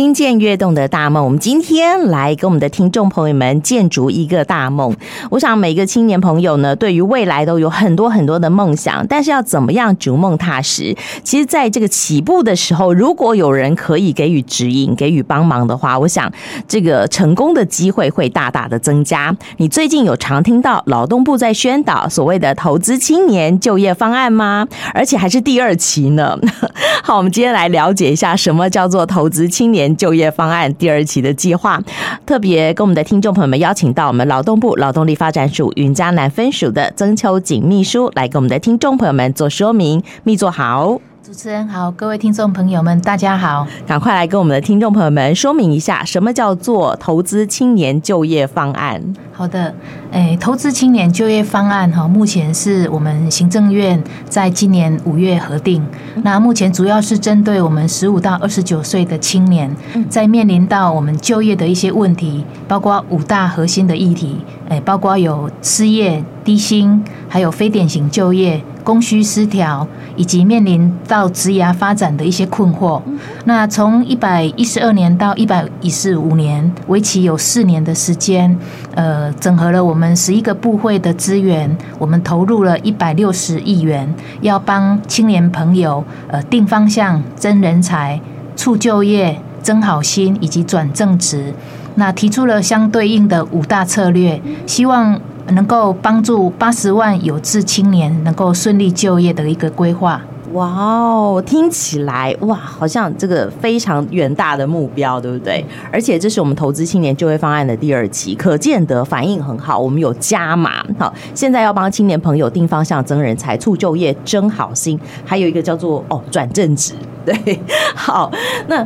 听见跃动的大梦，我们今天来给我们的听众朋友们建筑一个大梦。我想每个青年朋友呢，对于未来都有很多很多的梦想，但是要怎么样逐梦踏实？其实，在这个起步的时候，如果有人可以给予指引、给予帮忙的话，我想这个成功的机会会大大的增加。你最近有常听到劳动部在宣导所谓的投资青年就业方案吗？而且还是第二期呢。好，我们今天来了解一下什么叫做投资青年。就业方案第二期的计划，特别跟我们的听众朋友们邀请到我们劳动部劳动力发展署云嘉南分署的曾秋瑾秘书来给我们的听众朋友们做说明。秘书好。主持人好，各位听众朋友们，大家好，赶快来跟我们的听众朋友们说明一下，什么叫做投资青年就业方案？好的，诶，投资青年就业方案哈，目前是我们行政院在今年五月核定，那目前主要是针对我们十五到二十九岁的青年，在面临到我们就业的一些问题，包括五大核心的议题，诶，包括有失业、低薪，还有非典型就业。供需失调，以及面临到职涯发展的一些困惑。那从一百一十二年到一百一十五年，为期有四年的时间，呃，整合了我们十一个部会的资源，我们投入了一百六十亿元，要帮青年朋友呃定方向、增人才、促就业、增好心以及转正职。那提出了相对应的五大策略，希望。能够帮助八十万有志青年能够顺利就业的一个规划。哇哦，听起来哇，好像这个非常远大的目标，对不对？而且这是我们投资青年就业方案的第二期，可见得反应很好。我们有加码，好，现在要帮青年朋友定方向、增人才、促就业、争好心，还有一个叫做哦转正职，对，好，那。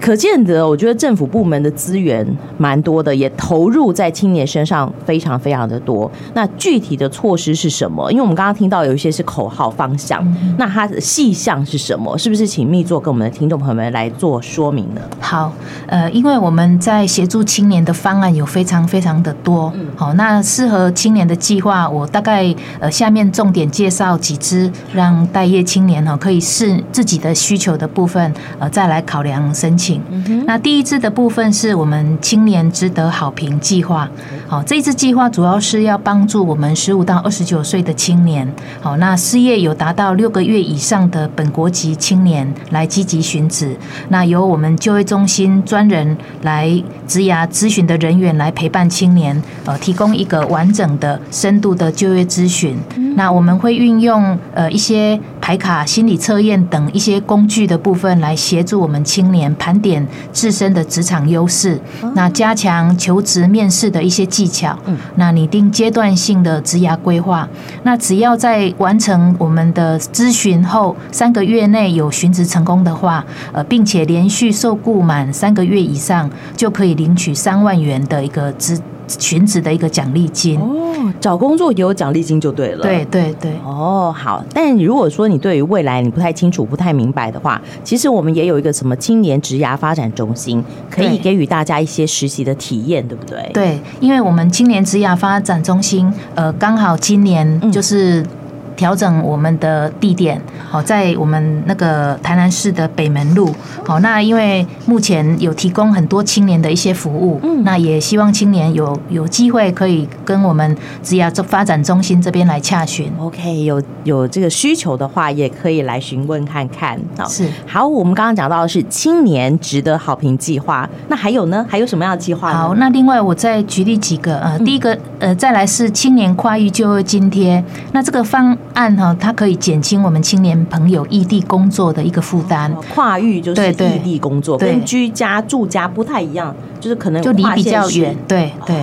可见得，我觉得政府部门的资源蛮多的，也投入在青年身上非常非常的多。那具体的措施是什么？因为我们刚刚听到有一些是口号方向，那它的细项是什么？是不是请秘座跟我们的听众朋友们来做说明呢？好，呃，因为我们在协助青年的方案有非常非常的多，好，那适合青年的计划，我大概呃下面重点介绍几支，让待业青年哈可以视自己的需求的部分，呃，再来考量申请。那第一支的部分是我们青年值得好评计划。好，这支计划主要是要帮助我们十五到二十九岁的青年。好，那失业有达到六个月以上的本国籍青年来积极寻职。那由我们就业中心专人来职涯咨询的人员来陪伴青年，呃，提供一个完整的、深度的就业咨询。那我们会运用呃一些牌卡、心理测验等一些工具的部分来协助我们青年盘点自身的职场优势，那加强求职面试的一些技巧，那拟定阶段性的职涯规划。那只要在完成我们的咨询后三个月内有寻职成功的话，呃，并且连续受雇满三个月以上，就可以领取三万元的一个资。寻职的一个奖励金哦，找工作也有奖励金就对了。对对对，哦好。但如果说你对于未来你不太清楚、不太明白的话，其实我们也有一个什么青年职涯发展中心，可以给予大家一些实习的体验，对不对？对，因为我们青年职涯发展中心，呃，刚好今年就是。调整我们的地点，好，在我们那个台南市的北门路，好，那因为目前有提供很多青年的一些服务，嗯，那也希望青年有有机会可以跟我们职业发展中心这边来洽询。OK，有有这个需求的话，也可以来询问看看。好，是好，我们刚刚讲到的是青年值得好评计划，那还有呢？还有什么样的计划？好，那另外我再举例几个，呃，第一个，呃，再来是青年跨域就业津贴，那这个方。案哈，它可以减轻我们青年朋友异地工作的一个负担。跨域就是异地工作，跟居家住家不太一样，就是可能就离比较远。对对。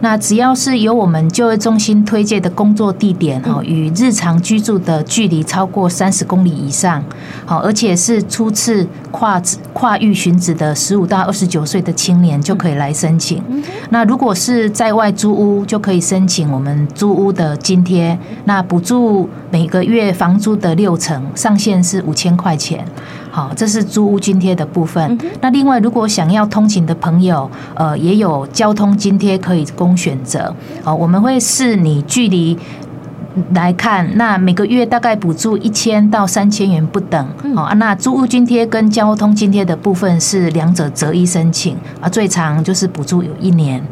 那只要是由我们就业中心推荐的工作地点哈，与日常居住的距离超过三十公里以上，好，而且是初次跨跨域寻址的十五到二十九岁的青年就可以来申请。那如果是在外租屋，就可以申请我们租屋的津贴，那补助每个月房租的六成，上限是五千块钱。好，这是租屋津贴的部分。那另外，如果想要通勤的朋友，呃，也有交通津贴可以供选择。好，我们会视你距离来看，那每个月大概补助一千到三千元不等。哦，那租屋津贴跟交通津贴的部分是两者择一申请啊，最长就是补助有一年。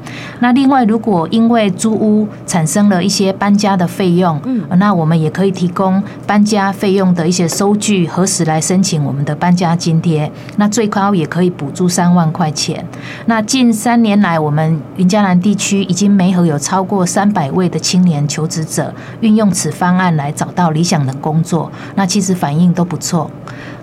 那另外，如果因为租屋产生了一些搬家的费用，嗯，那我们也可以提供搬家费用的一些收据，何时来申请我们的搬家津贴？那最高也可以补助三万块钱。那近三年来，我们云嘉南地区已经没合有超过三百位的青年求职者运用此方案来找到理想的工作，那其实反应都不错。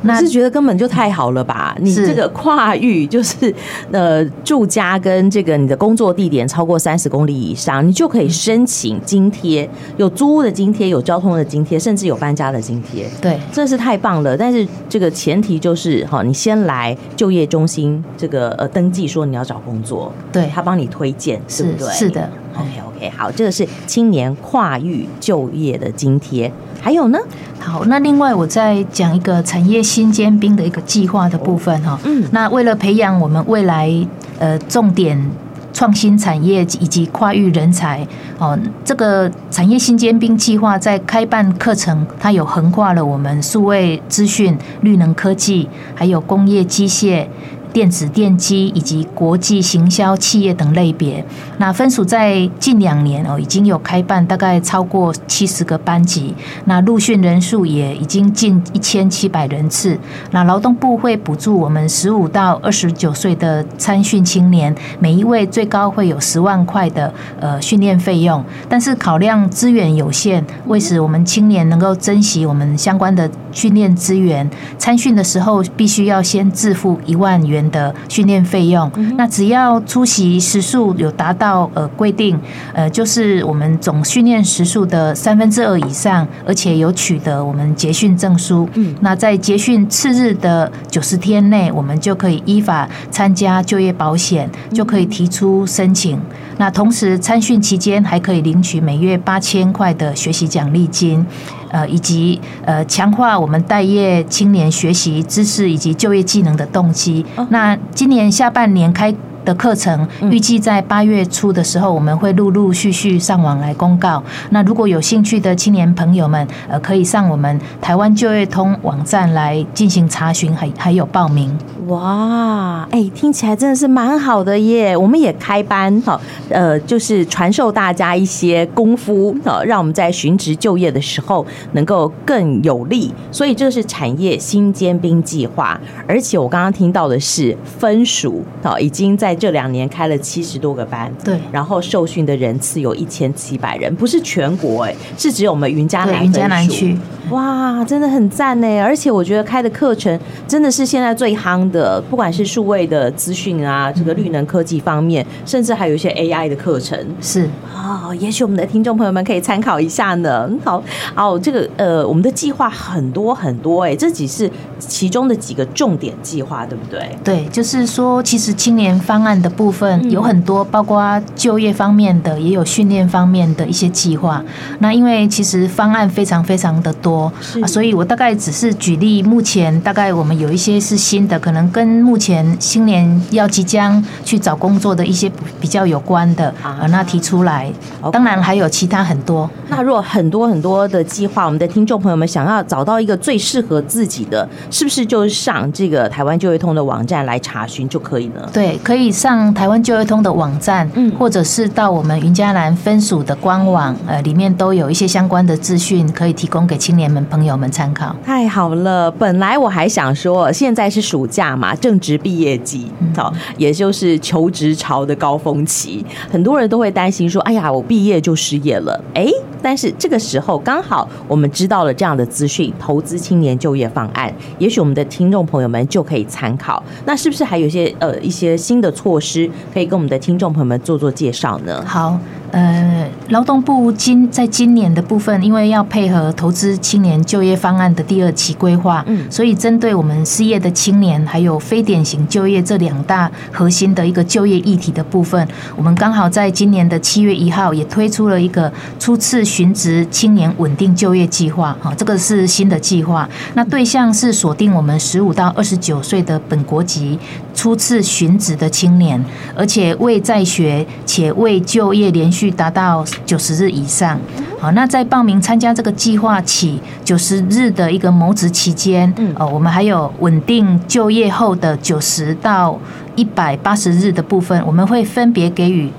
那是觉得根本就太好了吧？你这个跨域就是呃住家跟这个你的工作地点超过三十公里以上，你就可以申请津贴，有租屋的津贴，有交通的津贴，甚至有搬家的津贴。对，真是太棒了。但是这个前提就是哈，你先来就业中心这个呃登记说你要找工作，对他帮你推荐，是不对？是的。OK OK，好，这个是青年跨域就业的津贴。还有呢？好，那另外我再讲一个产业新尖兵的一个计划的部分哈。嗯，那为了培养我们未来呃重点创新产业以及跨域人才哦，这个产业新尖兵计划在开办课程，它有横跨了我们数位资讯、绿能科技，还有工业机械。电子电机以及国际行销企业等类别，那分属在近两年哦，已经有开办大概超过七十个班级，那陆训人数也已经近一千七百人次。那劳动部会补助我们十五到二十九岁的参训青年，每一位最高会有十万块的呃训练费用。但是考量资源有限，为使我们青年能够珍惜我们相关的训练资源，参训的时候必须要先自付一万元。的训练费用，那只要出席时数有达到呃规定，呃就是我们总训练时数的三分之二以上，而且有取得我们结训证书，嗯，那在结训次日的九十天内，我们就可以依法参加就业保险，就可以提出申请。那同时参训期间还可以领取每月八千块的学习奖励金。呃，以及呃，强化我们待业青年学习知识以及就业技能的动机。那今年下半年开的课程预计在八月初的时候，我们会陆陆续续上网来公告。那如果有兴趣的青年朋友们，呃，可以上我们台湾就业通网站来进行查询，还还有报名。哇，哎，听起来真的是蛮好的耶！我们也开班，好，呃，就是传授大家一些功夫，好，让我们在寻职就业的时候能够更有利。所以这是产业新尖兵计划，而且我刚刚听到的是分属，好，已经在。这两年开了七十多个班，对，然后受训的人次有一千七百人，不是全国哎，是只有我们云嘉南云嘉南区，哇，真的很赞呢！而且我觉得开的课程真的是现在最夯的，不管是数位的资讯啊，这个绿能科技方面，甚至还有一些 AI 的课程，是啊、哦，也许我们的听众朋友们可以参考一下呢。好，哦，这个呃，我们的计划很多很多哎，这只是其中的几个重点计划，对不对？对，就是说，其实青年方。方案的部分有很多，包括就业方面的，也有训练方面的一些计划。那因为其实方案非常非常的多，所以我大概只是举例。目前大概我们有一些是新的，可能跟目前新年要即将去找工作的一些比较有关的啊，那提出来。当然还有其他很多。那若很多很多的计划，我们的听众朋友们想要找到一个最适合自己的，是不是就上这个台湾就业通的网站来查询就可以呢？对，可以。上台湾就业通的网站，嗯，或者是到我们云嘉南分署的官网，呃，里面都有一些相关的资讯可以提供给青年们朋友们参考。太好了，本来我还想说，现在是暑假嘛，正值毕业季，好，也就是求职潮的高峰期，很多人都会担心说，哎呀，我毕业就失业了，哎，但是这个时候刚好我们知道了这样的资讯，投资青年就业方案，也许我们的听众朋友们就可以参考。那是不是还有一些呃一些新的措施可以跟我们的听众朋友们做做介绍呢？好。呃，劳动部今在今年的部分，因为要配合投资青年就业方案的第二期规划，嗯，所以针对我们失业的青年，还有非典型就业这两大核心的一个就业议题的部分，我们刚好在今年的七月一号也推出了一个初次寻职青年稳定就业计划，哈，这个是新的计划，那对象是锁定我们十五到二十九岁的本国籍初次寻职的青年，而且未在学且未就业连续。续达到九十日以上。好，那在报名参加这个计划起九十日的一个谋职期间，嗯，哦，我们还有稳定就业后的九十到一百八十日的部分，我们会分别给予。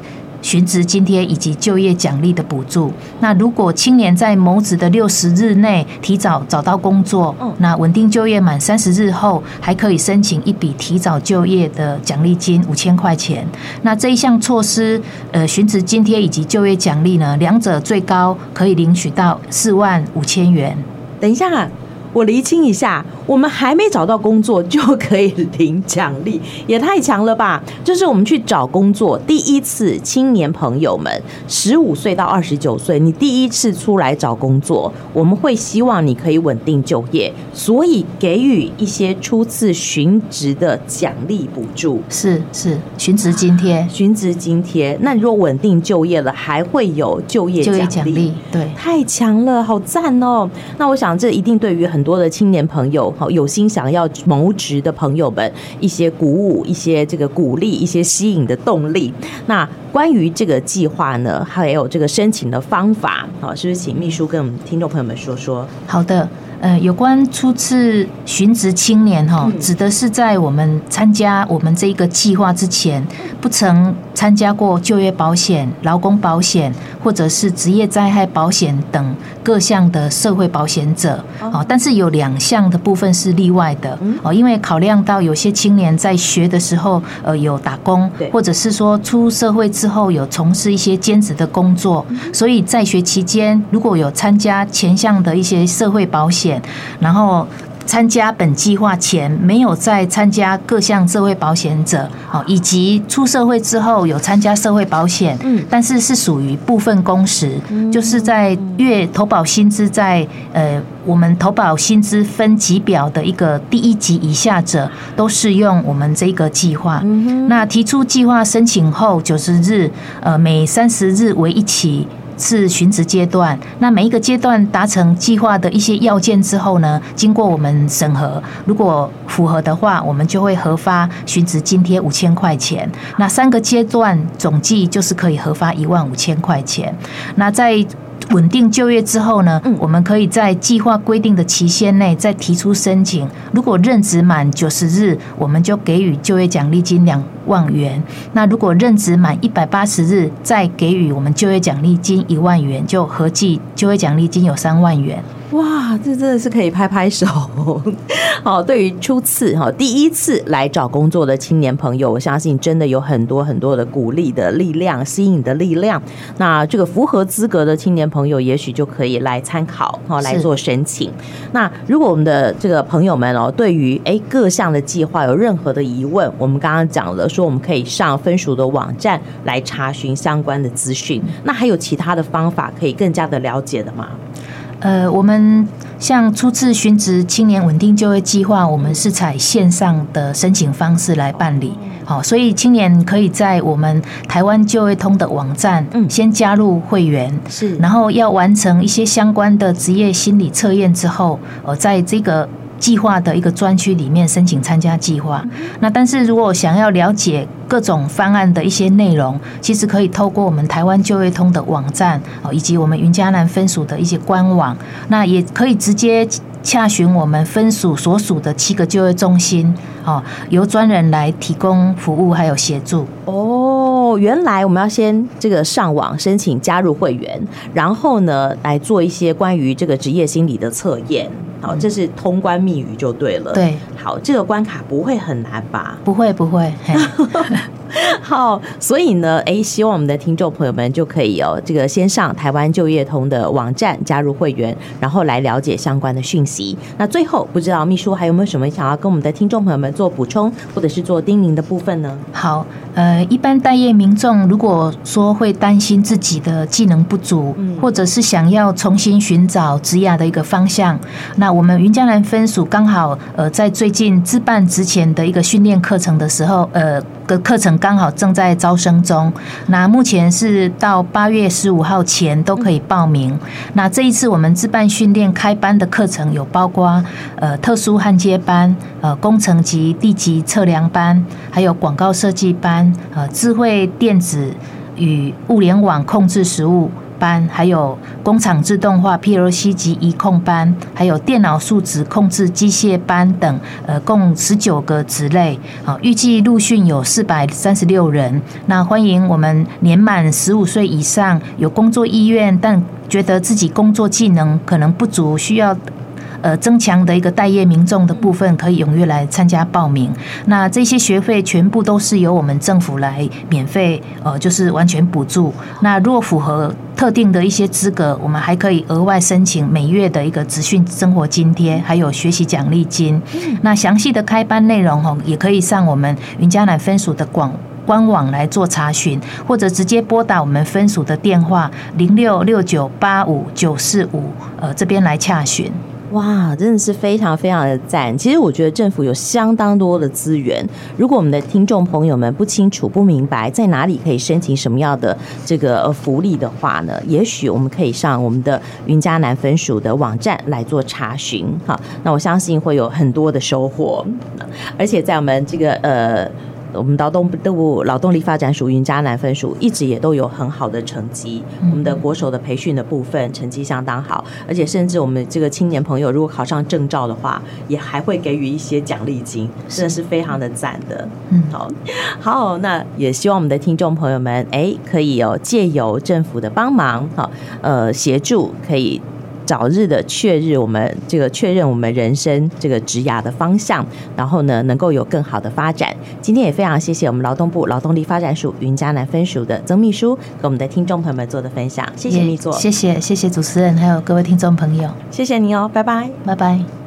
寻职津贴以及就业奖励的补助。那如果青年在谋职的六十日内提早找到工作，那稳定就业满三十日后，还可以申请一笔提早就业的奖励金五千块钱。那这一项措施，呃，寻职津贴以及就业奖励呢，两者最高可以领取到四万五千元。等一下。我厘清一下，我们还没找到工作就可以领奖励，也太强了吧！就是我们去找工作，第一次青年朋友们，十五岁到二十九岁，你第一次出来找工作，我们会希望你可以稳定就业，所以给予一些初次寻职的奖励补助，是是寻职津贴，寻职津贴。那你如果稳定就业了，还会有就业奖励，就业奖励，对，太强了，好赞哦！那我想这一定对于很多的青年朋友，好有心想要谋职的朋友们，一些鼓舞，一些这个鼓励，一些吸引的动力。那关于这个计划呢，还有这个申请的方法，好，是不是请秘书跟我们听众朋友们说说？好的。呃，有关初次寻职青年哈，指的是在我们参加我们这个计划之前，不曾参加过就业保险、劳工保险或者是职业灾害保险等各项的社会保险者。哦，但是有两项的部分是例外的哦，因为考量到有些青年在学的时候，呃，有打工，或者是说出社会之后有从事一些兼职的工作，所以在学期间如果有参加前项的一些社会保险。然后参加本计划前没有在参加各项社会保险者，好，以及出社会之后有参加社会保险，嗯，但是是属于部分工时，就是在月投保薪资在呃我们投保薪资分级表的一个第一级以下者，都适用我们这个计划。那提出计划申请后九十日，呃，每三十日为一期。是寻职阶段，那每一个阶段达成计划的一些要件之后呢，经过我们审核，如果符合的话，我们就会核发寻职津贴五千块钱。那三个阶段总计就是可以核发一万五千块钱。那在稳定就业之后呢，我们可以在计划规定的期限内再提出申请。如果任职满九十日，我们就给予就业奖励金两万元。那如果任职满一百八十日，再给予我们就业奖励金一万元，就合计就业奖励金有三万元。哇，这真的是可以拍拍手。好，对于初次哈第一次来找工作的青年朋友，我相信真的有很多很多的鼓励的力量、吸引的力量。那这个符合资格的青年朋友，也许就可以来参考哈来做申请。那如果我们的这个朋友们哦，对于哎各项的计划有任何的疑问，我们刚刚讲了说，我们可以上分署的网站来查询相关的资讯。那还有其他的方法可以更加的了解的吗？呃，我们像初次寻职青年稳定就业计划，我们是采线上的申请方式来办理。好，所以青年可以在我们台湾就业通的网站，嗯，先加入会员，是，然后要完成一些相关的职业心理测验之后，呃，在这个。计划的一个专区里面申请参加计划。那但是如果想要了解各种方案的一些内容，其实可以透过我们台湾就业通的网站哦，以及我们云嘉南分署的一些官网，那也可以直接洽询我们分署所属的七个就业中心哦，由专人来提供服务还有协助。哦，原来我们要先这个上网申请加入会员，然后呢来做一些关于这个职业心理的测验。好，这是通关密语就对了。对，好，这个关卡不会很难吧？不会，不会。好，所以呢，哎，希望我们的听众朋友们就可以哦，这个先上台湾就业通的网站加入会员，然后来了解相关的讯息。那最后，不知道秘书还有没有什么想要跟我们的听众朋友们做补充，或者是做叮咛的部分呢？好，呃，一般待业民众如果说会担心自己的技能不足，嗯，或者是想要重新寻找职涯的一个方向，那我们云江南分署刚好呃在最近自办之前的一个训练课程的时候，呃，的课程。刚好正在招生中，那目前是到八月十五号前都可以报名。那这一次我们自办训练开班的课程有包括呃特殊焊接班、呃工程及地级测量班，还有广告设计班、呃智慧电子与物联网控制实务班，还有工厂自动化 PLC 及仪控班，还有电脑数值控制机械班等，呃，共十九个职类。好，预计陆训有四百三十六人。那欢迎我们年满十五岁以上，有工作意愿，但觉得自己工作技能可能不足，需要。呃，增强的一个待业民众的部分，可以踊跃来参加报名。那这些学费全部都是由我们政府来免费，呃，就是完全补助。那若符合特定的一些资格，我们还可以额外申请每月的一个职训生活津贴，还有学习奖励金。那详细的开班内容哦，也可以上我们云嘉南分署的广官网来做查询，或者直接拨打我们分署的电话零六六九八五九四五，呃，这边来洽询。哇，真的是非常非常的赞！其实我觉得政府有相当多的资源，如果我们的听众朋友们不清楚、不明白在哪里可以申请什么样的这个福利的话呢，也许我们可以上我们的云嘉南分署的网站来做查询。好，那我相信会有很多的收获，而且在我们这个呃。我们劳动部劳动力发展署云嘉南分署一直也都有很好的成绩，我们的国手的培训的部分成绩相当好，而且甚至我们这个青年朋友如果考上证照的话，也还会给予一些奖励金，真的是非常的赞的。嗯，好，好，那也希望我们的听众朋友们，哎，可以有借由政府的帮忙，好，呃，协助可以。早日的确认我们这个确认我们人生这个职涯的方向，然后呢，能够有更好的发展。今天也非常谢谢我们劳动部劳动力发展署云嘉南分署的曾秘书跟我们的听众朋友们做的分享，谢谢秘座，谢谢谢谢主持人，还有各位听众朋友，谢谢你哦，拜拜，拜拜。